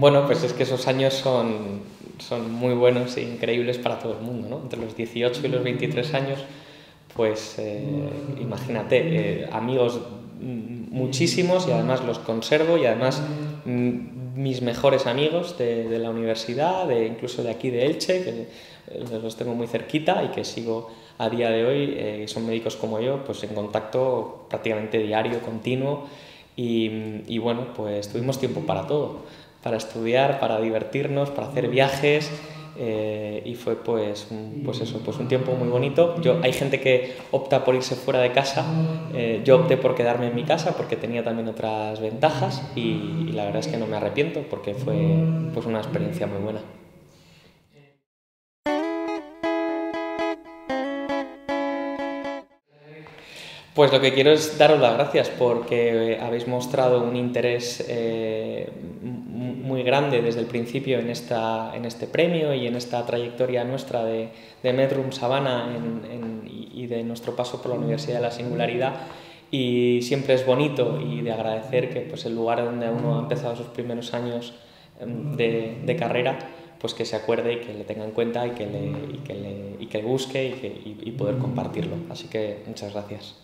Bueno, pues es que esos años son, son muy buenos e increíbles para todo el mundo, ¿no? Entre los 18 y los 23 años, pues eh, imagínate, eh, amigos muchísimos y además los conservo y además mis mejores amigos de, de, la universidad, incluso de aquí de Elche, que eh, los tengo muy cerquita y que sigo a día de hoy, son médicos como yo, pues en contacto prácticamente diario, continuo y, y bueno, pues tuvimos tiempo para todo, para estudiar, para divertirnos, para hacer viajes eh, y fue pues, un, pues eso, pues un tiempo muy bonito. Yo, hay gente que opta por irse fuera de casa, eh, yo opté por quedarme en mi casa porque tenía también otras ventajas y, la verdad es que no me arrepiento porque fue pues una experiencia muy buena. Pues lo que quiero es daros las gracias porque habéis mostrado un interés eh, muy grande desde el principio en, esta, en este premio y en esta trayectoria nuestra de, de Medroom Sabana en, en, y de nuestro paso por la Universidad de la Singularidad. Y siempre es bonito y de agradecer que pues, el lugar donde uno ha empezado sus primeros años em, de, de carrera, pues que se acuerde y que le tenga en cuenta y que le, y que le, y que busque y, que, y, y poder compartirlo. Así que muchas gracias.